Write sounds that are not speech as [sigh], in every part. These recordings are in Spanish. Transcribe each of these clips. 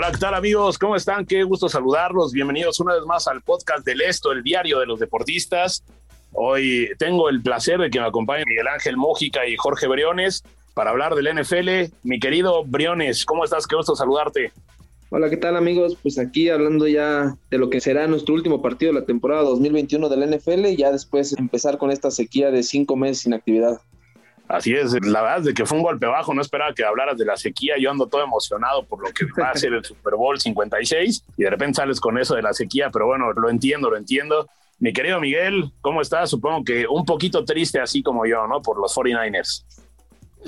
Hola, ¿qué tal amigos? ¿Cómo están? Qué gusto saludarlos. Bienvenidos una vez más al podcast del Esto, el diario de los deportistas. Hoy tengo el placer de que me acompañen Miguel Ángel Mójica y Jorge Briones para hablar del NFL. Mi querido Briones, ¿cómo estás? Qué gusto saludarte. Hola, ¿qué tal amigos? Pues aquí hablando ya de lo que será nuestro último partido de la temporada 2021 del NFL ya después empezar con esta sequía de cinco meses sin actividad. Así es, la verdad es de que fue un golpe bajo, no esperaba que hablaras de la sequía, yo ando todo emocionado por lo que va a ser el [laughs] Super Bowl 56 y de repente sales con eso de la sequía, pero bueno, lo entiendo, lo entiendo. Mi querido Miguel, ¿cómo estás? Supongo que un poquito triste así como yo, ¿no? Por los 49ers.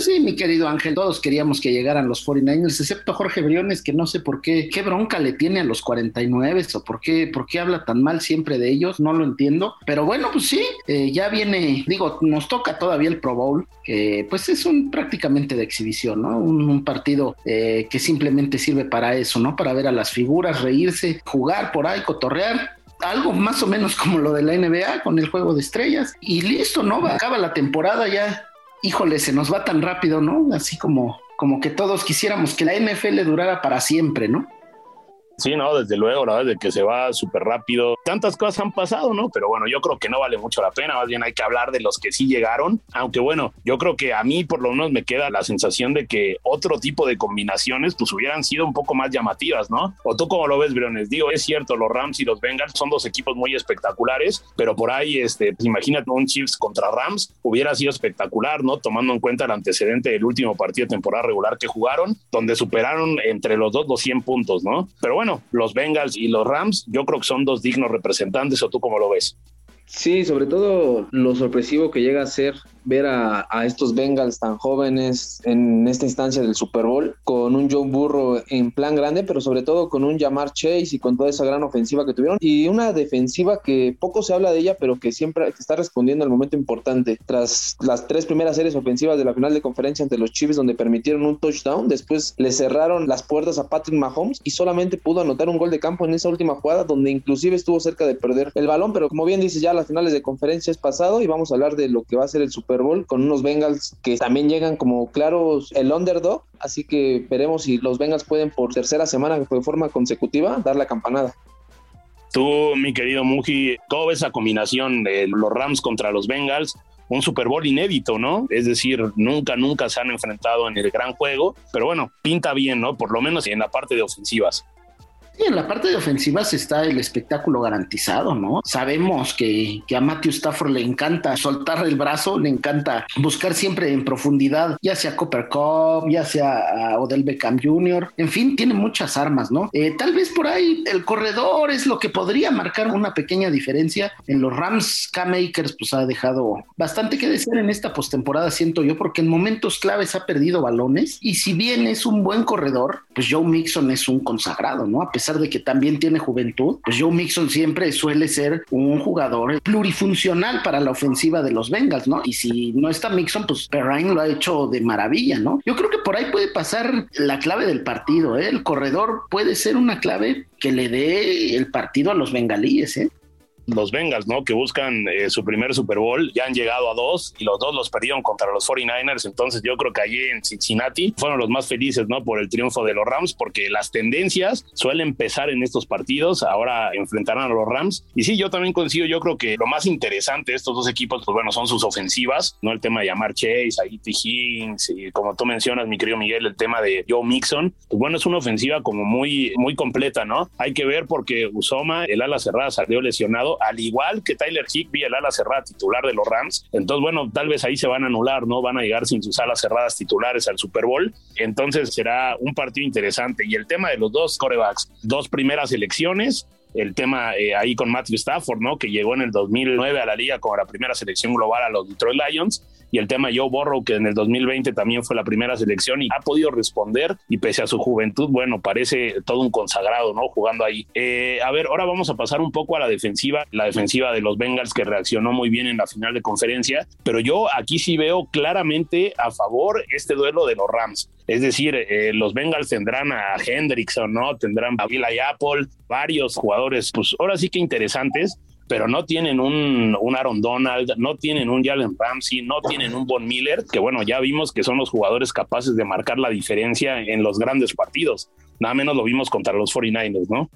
Sí, mi querido Ángel, todos queríamos que llegaran los 49ers, excepto Jorge Briones, que no sé por qué, qué bronca le tiene a los 49 o por qué, por qué habla tan mal siempre de ellos, no lo entiendo. Pero bueno, pues sí, eh, ya viene, digo, nos toca todavía el Pro Bowl, que pues es un prácticamente de exhibición, ¿no? Un, partido eh, que simplemente sirve para eso, ¿no? Para ver a las figuras, reírse, jugar por ahí, cotorrear algo más o menos como lo de la NBA con el juego de estrellas y listo, ¿no? Acaba la temporada ya. Híjole, se nos va tan rápido, ¿no? Así como, como que todos quisiéramos que la NFL durara para siempre, ¿no? Sí, no, desde luego, la verdad es que se va súper rápido. Tantas cosas han pasado, ¿no? Pero bueno, yo creo que no vale mucho la pena, más bien hay que hablar de los que sí llegaron, aunque bueno, yo creo que a mí por lo menos me queda la sensación de que otro tipo de combinaciones pues hubieran sido un poco más llamativas, ¿no? O tú como lo ves, Briones, digo, es cierto, los Rams y los Bengals son dos equipos muy espectaculares, pero por ahí, este, pues imagínate un Chiefs contra Rams, hubiera sido espectacular, ¿no? Tomando en cuenta el antecedente del último partido de temporada regular que jugaron, donde superaron entre los dos los 100 puntos, ¿no? Pero bueno, los Bengals y los Rams, yo creo que son dos dignos representantes, ¿o tú cómo lo ves? Sí, sobre todo lo sorpresivo que llega a ser ver a, estos Bengals tan jóvenes en esta instancia del Super Bowl, con un Joe Burrow en plan grande, pero sobre todo con un Jamar Chase y con toda esa gran ofensiva que tuvieron, y una defensiva que poco se habla de ella, pero que siempre está respondiendo al momento importante. Tras las tres primeras series ofensivas de la final de conferencia ante los Chiefs, donde permitieron un touchdown, después le cerraron las puertas a Patrick Mahomes y solamente pudo anotar un gol de campo en esa última jugada, donde inclusive estuvo cerca de perder el balón, pero como bien dice ya las finales de conferencia es pasado y vamos a hablar de lo que va a ser el Super Bowl con unos Bengals que también llegan como claros el underdog, así que veremos si los Bengals pueden por tercera semana de forma consecutiva dar la campanada. Tú, mi querido Muji, ¿cómo esa combinación de los Rams contra los Bengals? Un Super Bowl inédito, ¿no? Es decir, nunca, nunca se han enfrentado en el gran juego, pero bueno, pinta bien, ¿no? Por lo menos en la parte de ofensivas. Sí, en la parte de ofensivas está el espectáculo garantizado, ¿no? Sabemos que, que, a Matthew Stafford le encanta soltar el brazo, le encanta buscar siempre en profundidad, ya sea Copper Cup, ya sea Odell Beckham Jr., en fin, tiene muchas armas, ¿no? Eh, tal vez por ahí el corredor es lo que podría marcar una pequeña diferencia. En los Rams, K-Makers pues ha dejado bastante que decir en esta postemporada, siento yo, porque en momentos claves ha perdido balones y si bien es un buen corredor, pues Joe Mixon es un consagrado, ¿no? A pesar de que también tiene juventud, pues Joe Mixon siempre suele ser un jugador plurifuncional para la ofensiva de los Bengals, ¿no? Y si no está Mixon, pues Perrine lo ha hecho de maravilla, ¿no? Yo creo que por ahí puede pasar la clave del partido, ¿eh? El corredor puede ser una clave que le dé el partido a los bengalíes, ¿eh? Los Bengals, ¿no? Que buscan eh, su primer Super Bowl, ya han llegado a dos y los dos los perdieron contra los 49ers, entonces yo creo que allí en Cincinnati fueron los más felices, ¿no? Por el triunfo de los Rams, porque las tendencias suelen empezar en estos partidos, ahora enfrentarán a los Rams. Y sí, yo también coincido, yo creo que lo más interesante de estos dos equipos, pues bueno, son sus ofensivas, ¿no? El tema de llamar Chase, a E.T. Higgins, y como tú mencionas, mi querido Miguel, el tema de Joe Mixon, pues bueno, es una ofensiva como muy, muy completa, ¿no? Hay que ver porque Usoma, el ala cerrada, salió lesionado, al igual que Tyler Higbee, el ala cerrada titular de los Rams. Entonces, bueno, tal vez ahí se van a anular, ¿no? Van a llegar sin sus alas cerradas titulares al Super Bowl. Entonces será un partido interesante. Y el tema de los dos corebacks, dos primeras elecciones, el tema eh, ahí con Matthew Stafford, ¿no? Que llegó en el 2009 a la liga con la primera selección global a los Detroit Lions y el tema Joe Burrow, que en el 2020 también fue la primera selección y ha podido responder y pese a su juventud, bueno, parece todo un consagrado, ¿no? Jugando ahí. Eh, a ver, ahora vamos a pasar un poco a la defensiva, la defensiva de los Bengals que reaccionó muy bien en la final de conferencia, pero yo aquí sí veo claramente a favor este duelo de los Rams. Es decir, eh, los Bengals tendrán a Hendrickson, ¿no? Tendrán a Villa Apple, varios jugadores, pues ahora sí que interesantes, pero no tienen un, Aaron Donald, no tienen un Jalen Ramsey, no tienen un Von Miller, que bueno, ya vimos que son los jugadores capaces de marcar la diferencia en los grandes partidos. Nada menos lo vimos contra los 49ers, ¿no?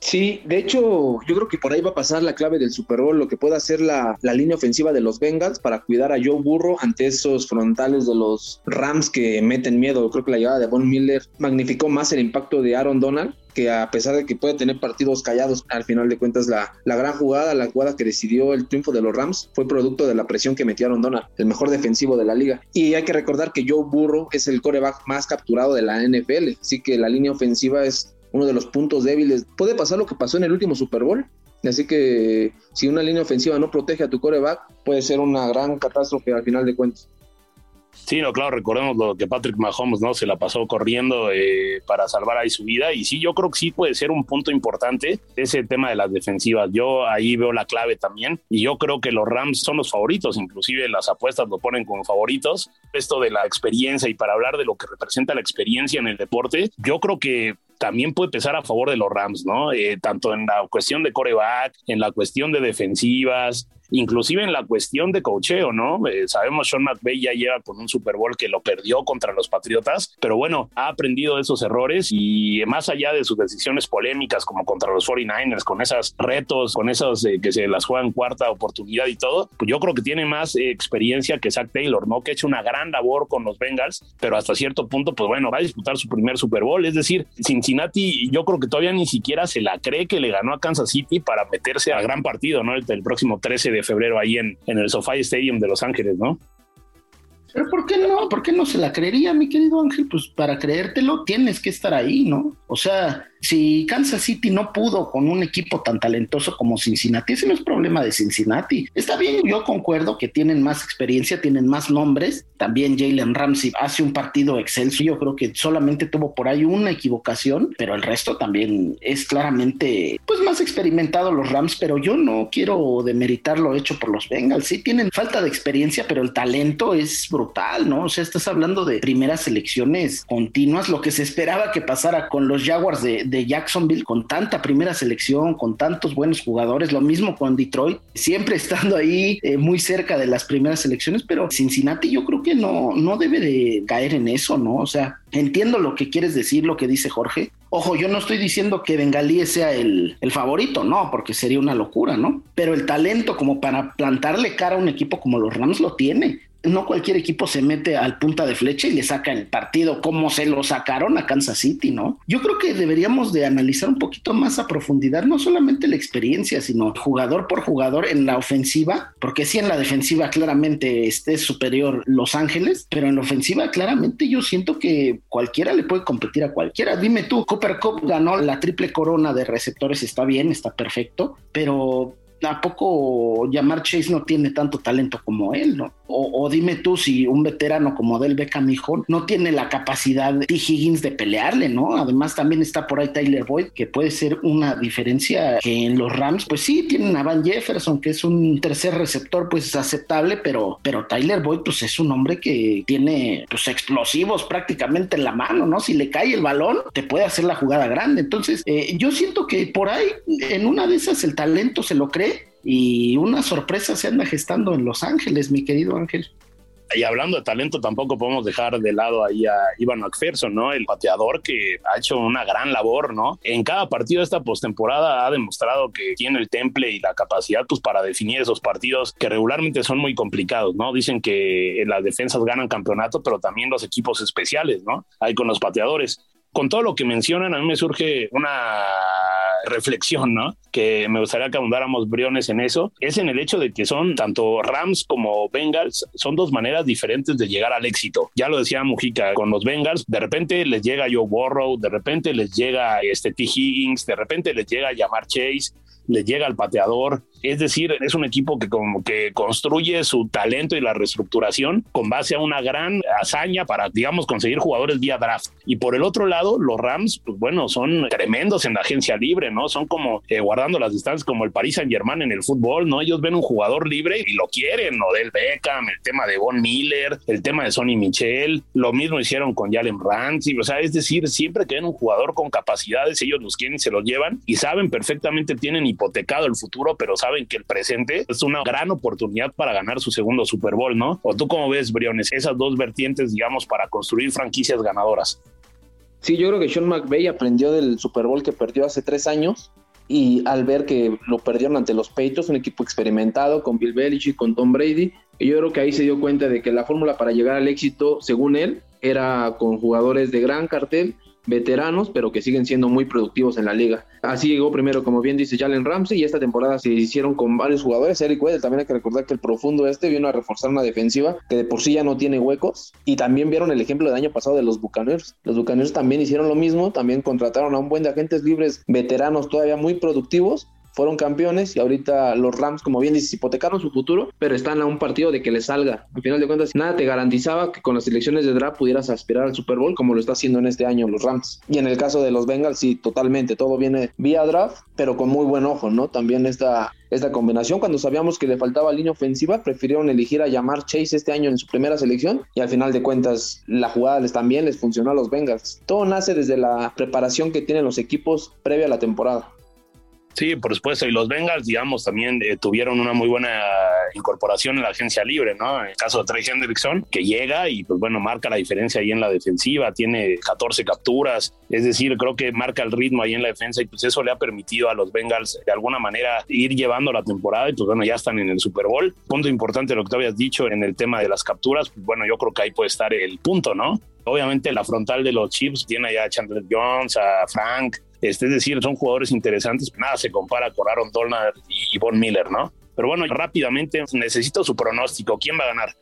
Sí, de hecho, yo creo que por ahí va a pasar la clave del Super Bowl, lo que puede hacer la, la, línea ofensiva de los Bengals para cuidar a Joe Burro ante esos frontales de los Rams que meten miedo. Creo que la llegada de Von Miller magnificó más el impacto de Aaron Donald que a pesar de que puede tener partidos callados, al final de cuentas la, la gran jugada, la jugada que decidió el triunfo de los Rams fue producto de la presión que metieron Donald, el mejor defensivo de la liga. Y hay que recordar que Joe Burro es el coreback más capturado de la NFL, así que la línea ofensiva es uno de los puntos débiles. Puede pasar lo que pasó en el último Super Bowl. Así que si una línea ofensiva no protege a tu coreback, puede ser una gran catástrofe al final de cuentas. Sí, no, claro, recordemos lo que Patrick Mahomes, ¿no? Se la pasó corriendo eh, para salvar ahí su vida. Y sí, yo creo que sí puede ser un punto importante ese tema de las defensivas. Yo ahí veo la clave también. Y yo creo que los Rams son los favoritos, inclusive las apuestas lo ponen como favoritos. Esto de la experiencia y para hablar de lo que representa la experiencia en el deporte, yo creo que también puede pesar a favor de los Rams, ¿no? Eh, tanto en la cuestión de coreback, en la cuestión de defensivas, inclusive en la cuestión de cocheo, ¿no? Eh, sabemos Sean McVay ya lleva con un Super Bowl que lo perdió contra los Patriotas, pero bueno, ha aprendido de esos errores y más allá de sus decisiones polémicas como contra los 49ers, con esos retos, con esos eh, que se las juegan cuarta oportunidad y todo, pues yo creo que tiene más eh, experiencia que Zach Taylor, ¿no? Que ha hecho una gran labor con los Bengals, pero hasta cierto punto, pues bueno, va a disputar su primer Super Bowl, es decir, Cincinnati yo creo que todavía ni siquiera se la cree que le ganó a Kansas City para meterse al gran partido, ¿no? El, el próximo 13 de febrero ahí en, en el SoFi Stadium de Los Ángeles, ¿no? Pero ¿por qué no? ¿Por qué no se la creería, mi querido Ángel? Pues para creértelo tienes que estar ahí, ¿no? O sea, si Kansas City no pudo con un equipo tan talentoso como Cincinnati, ese no es problema de Cincinnati. Está bien, yo concuerdo que tienen más experiencia, tienen más nombres. También Jalen Ramsey hace un partido excelso. Yo creo que solamente tuvo por ahí una equivocación, pero el resto también es claramente pues más experimentado los Rams, pero yo no quiero demeritar lo hecho por los Bengals. Sí tienen falta de experiencia, pero el talento es brutal, ¿no? O sea, estás hablando de primeras elecciones continuas, lo que se esperaba que pasara con los Jaguars de, de Jacksonville con tanta primera selección, con tantos buenos jugadores, lo mismo con Detroit, siempre [laughs] estando ahí eh, muy cerca de las primeras selecciones, pero Cincinnati yo creo que no, no debe de caer en eso, ¿no? O sea, entiendo lo que quieres decir, lo que dice Jorge. Ojo, yo no estoy diciendo que Bengalí sea el, el favorito, no, porque sería una locura, ¿no? Pero el talento como para plantarle cara a un equipo como los Rams lo tiene no cualquier equipo se mete al punta de flecha y le saca el partido como se lo sacaron a Kansas City, ¿no? Yo creo que deberíamos de analizar un poquito más a profundidad, no solamente la experiencia, sino jugador por jugador en la ofensiva, porque sí en la defensiva claramente esté superior Los Ángeles, pero en la ofensiva claramente yo siento que cualquiera le puede competir a cualquiera. Dime tú, Cooper Cup ganó la triple corona de receptores, está bien, está perfecto, pero ¿a poco Chase no tiene tanto talento como él, no? O, dime tú si un veterano como Del Beckham, hijo, no tiene la capacidad de T. Higgins de pelearle, ¿no? Además, también está por ahí Tyler Boyd, que puede ser una diferencia que en los Rams, pues sí, tienen a Van Jefferson, que es un tercer receptor, pues aceptable, pero, pero Tyler Boyd, pues es un hombre que tiene pues explosivos prácticamente en la mano, ¿no? Si le cae el balón, te puede hacer la jugada grande. Entonces, eh, yo siento que por ahí, en una de esas, el talento se lo cree y una sorpresa se anda gestando en Los Ángeles, mi querido Ángel. Y hablando de talento, tampoco podemos dejar de lado ahí a Ivan McPherson, ¿no? El pateador que ha hecho una gran labor, ¿no? En cada partido de esta postemporada ha demostrado que tiene el temple y la capacidad pues, para definir esos partidos que regularmente son muy complicados, ¿no? Dicen que las defensas ganan campeonato, pero también los equipos especiales, ¿no? Ahí con los pateadores con todo lo que mencionan, a mí me surge una reflexión, ¿no? Que me gustaría que abundáramos briones en eso, es en el hecho de que son tanto Rams como Bengals, son dos maneras diferentes de llegar al éxito. Ya lo decía Mujica, con los Bengals, de repente les llega Joe Burrow, de repente les llega este T. Higgins, de repente les llega Yamar Chase, les llega al pateador, es decir, es un equipo que como que construye su talento y la reestructuración con base a una gran hazaña para, digamos, conseguir jugadores vía draft. Y por el otro lado, los Rams, pues bueno, son tremendos en la agencia libre, ¿no? Son como eh, guardando las distancias como el Paris Saint Germain en el fútbol, ¿no? Ellos ven un jugador libre y lo quieren, ¿no? Del Beckham, el tema de Von Miller, el tema de Sonny Michel, lo mismo hicieron con Jalen Ramsey, o sea, es decir, siempre que ven un jugador con capacidades, ellos los quieren, se los llevan y saben perfectamente, tienen hipotecado el futuro, pero saben saben que el presente es una gran oportunidad para ganar su segundo Super Bowl, ¿no? ¿O tú cómo ves, Briones, esas dos vertientes, digamos, para construir franquicias ganadoras? Sí, yo creo que Sean McVay aprendió del Super Bowl que perdió hace tres años y al ver que lo perdieron ante los Patriots, un equipo experimentado con Bill Belichick, con Tom Brady, yo creo que ahí se dio cuenta de que la fórmula para llegar al éxito, según él, era con jugadores de gran cartel veteranos, pero que siguen siendo muy productivos en la liga. Así llegó primero, como bien dice Jalen Ramsey, y esta temporada se hicieron con varios jugadores. Eric Weddle, también hay que recordar que el profundo este vino a reforzar una defensiva que de por sí ya no tiene huecos. Y también vieron el ejemplo del año pasado de los Bucaneros. Los Bucaneros también hicieron lo mismo, también contrataron a un buen de agentes libres veteranos todavía muy productivos fueron campeones y ahorita los Rams, como bien dices, hipotecaron su futuro, pero están a un partido de que les salga. Al final de cuentas, nada te garantizaba que con las elecciones de draft pudieras aspirar al Super Bowl como lo está haciendo en este año los Rams. Y en el caso de los Bengals, sí, totalmente, todo viene vía draft, pero con muy buen ojo, ¿no? También esta, esta combinación, cuando sabíamos que le faltaba línea ofensiva, prefirieron elegir a llamar Chase este año en su primera selección y al final de cuentas la jugada les también les funcionó a los Bengals. Todo nace desde la preparación que tienen los equipos previa a la temporada. Sí, por supuesto. Y los Bengals, digamos, también eh, tuvieron una muy buena incorporación en la agencia libre, ¿no? En el caso de Trey Hendrickson, que llega y, pues bueno, marca la diferencia ahí en la defensiva, tiene 14 capturas, es decir, creo que marca el ritmo ahí en la defensa y pues eso le ha permitido a los Bengals de alguna manera ir llevando la temporada y pues bueno, ya están en el Super Bowl. Punto importante lo que tú habías dicho en el tema de las capturas, pues bueno, yo creo que ahí puede estar el punto, ¿no? Obviamente la frontal de los Chips tiene allá a Chandler Jones, a Frank, este, es decir, son jugadores interesantes, nada se compara con Aaron Donald y Von Miller, ¿no? Pero bueno, rápidamente necesito su pronóstico. ¿Quién va a ganar?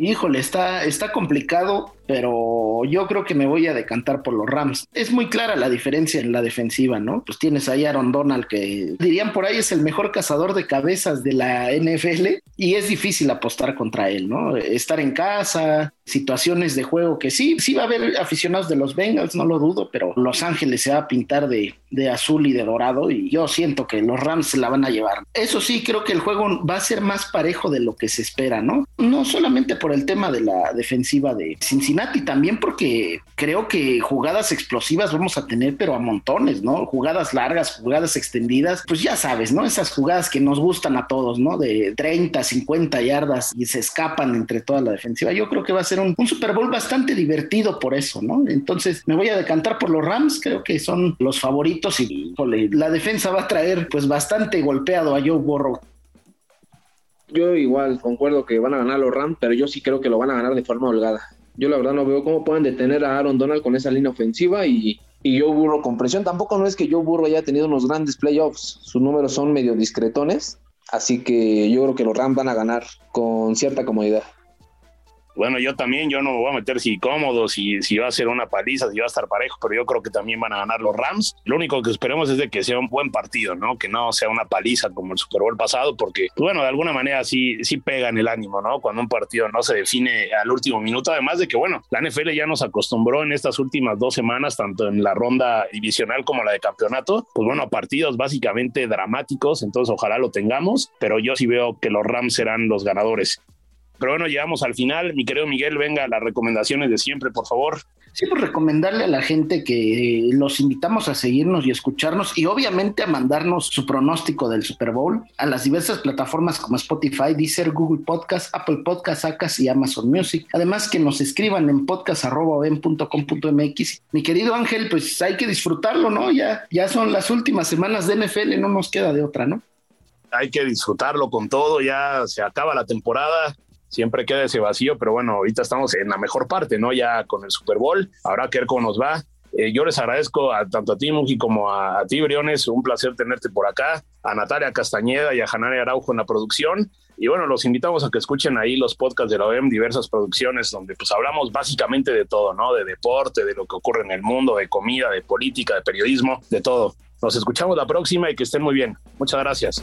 Híjole, está, está complicado, pero yo creo que me voy a decantar por los Rams. Es muy clara la diferencia en la defensiva, ¿no? Pues tienes ahí Aaron Donald, que dirían por ahí es el mejor cazador de cabezas de la NFL, y es difícil apostar contra él, ¿no? Estar en casa, situaciones de juego que sí, sí va a haber aficionados de los Bengals, no lo dudo, pero Los Ángeles se va a pintar de, de azul y de dorado y yo siento que los Rams se la van a llevar. Eso sí, creo que el juego va a ser más parejo de lo que se espera, ¿no? No solamente por el tema de la defensiva de Cincinnati, también porque creo que jugadas explosivas vamos a tener, pero a montones, ¿no? Jugadas largas, jugadas extendidas, pues ya sabes, ¿no? Esas jugadas que nos gustan a todos, ¿no? De 30, 50 yardas y se escapan entre toda la defensiva. Yo creo que va a ser un, Super Bowl bastante divertido por eso, ¿no? Entonces me voy a decantar por los Rams, creo que son los favoritos y la defensa va a traer pues bastante golpeado a Joe Burrow. Yo igual concuerdo que van a ganar los Rams, pero yo sí creo que lo van a ganar de forma holgada. Yo la verdad no veo cómo pueden detener a Aaron Donald con esa línea ofensiva y, y Joe Burrow con presión. Tampoco no es que Joe Burrow haya tenido unos grandes playoffs, sus números son medio discretones, así que yo creo que los Rams van a ganar con cierta comodidad. Bueno, yo también, yo no me voy a meter si cómodo, si, si va a ser una paliza, si va a estar parejo, pero yo creo que también van a ganar los Rams. Lo único que esperemos es de que sea un buen partido, ¿no? Que no sea una paliza como el Super Bowl pasado, porque, bueno, de alguna manera sí, sí pega en el ánimo, ¿no? Cuando un partido no se define al último minuto, además de que, bueno, la NFL ya nos acostumbró en estas últimas dos semanas, tanto en la ronda divisional como la de campeonato, pues bueno, partidos básicamente dramáticos, entonces ojalá lo tengamos, pero yo sí veo que los Rams serán los ganadores. Pero bueno, llegamos al final. Mi querido Miguel, venga, las recomendaciones de siempre, por favor. Sí, pues recomendarle a la gente que los invitamos a seguirnos y escucharnos y obviamente a mandarnos su pronóstico del Super Bowl a las diversas plataformas como Spotify, Deezer, Google Podcast, Apple Podcast, Acas y Amazon Music. Además que nos escriban en podcast.com.mx. Mi querido Ángel, pues hay que disfrutarlo, ¿no? Ya, ya son las últimas semanas de NFL, no nos queda de otra, ¿no? Hay que disfrutarlo con todo, ya se acaba la temporada siempre queda ese vacío, pero bueno, ahorita estamos en la mejor parte, ¿no? Ya con el Super Bowl, habrá que ver cómo nos va. Eh, yo les agradezco a, tanto a ti, Muji, como a, ti, Briones. Un placer tenerte por acá. A Natalia Castañeda y a Janare Araujo en la producción. Y bueno, los invitamos a que escuchen ahí los podcasts de la OEM, diversas producciones donde pues hablamos básicamente de todo, ¿no? De deporte, de lo que ocurre en el mundo, de comida, de política, de periodismo, de todo. Nos escuchamos la próxima y que estén muy bien. Muchas gracias.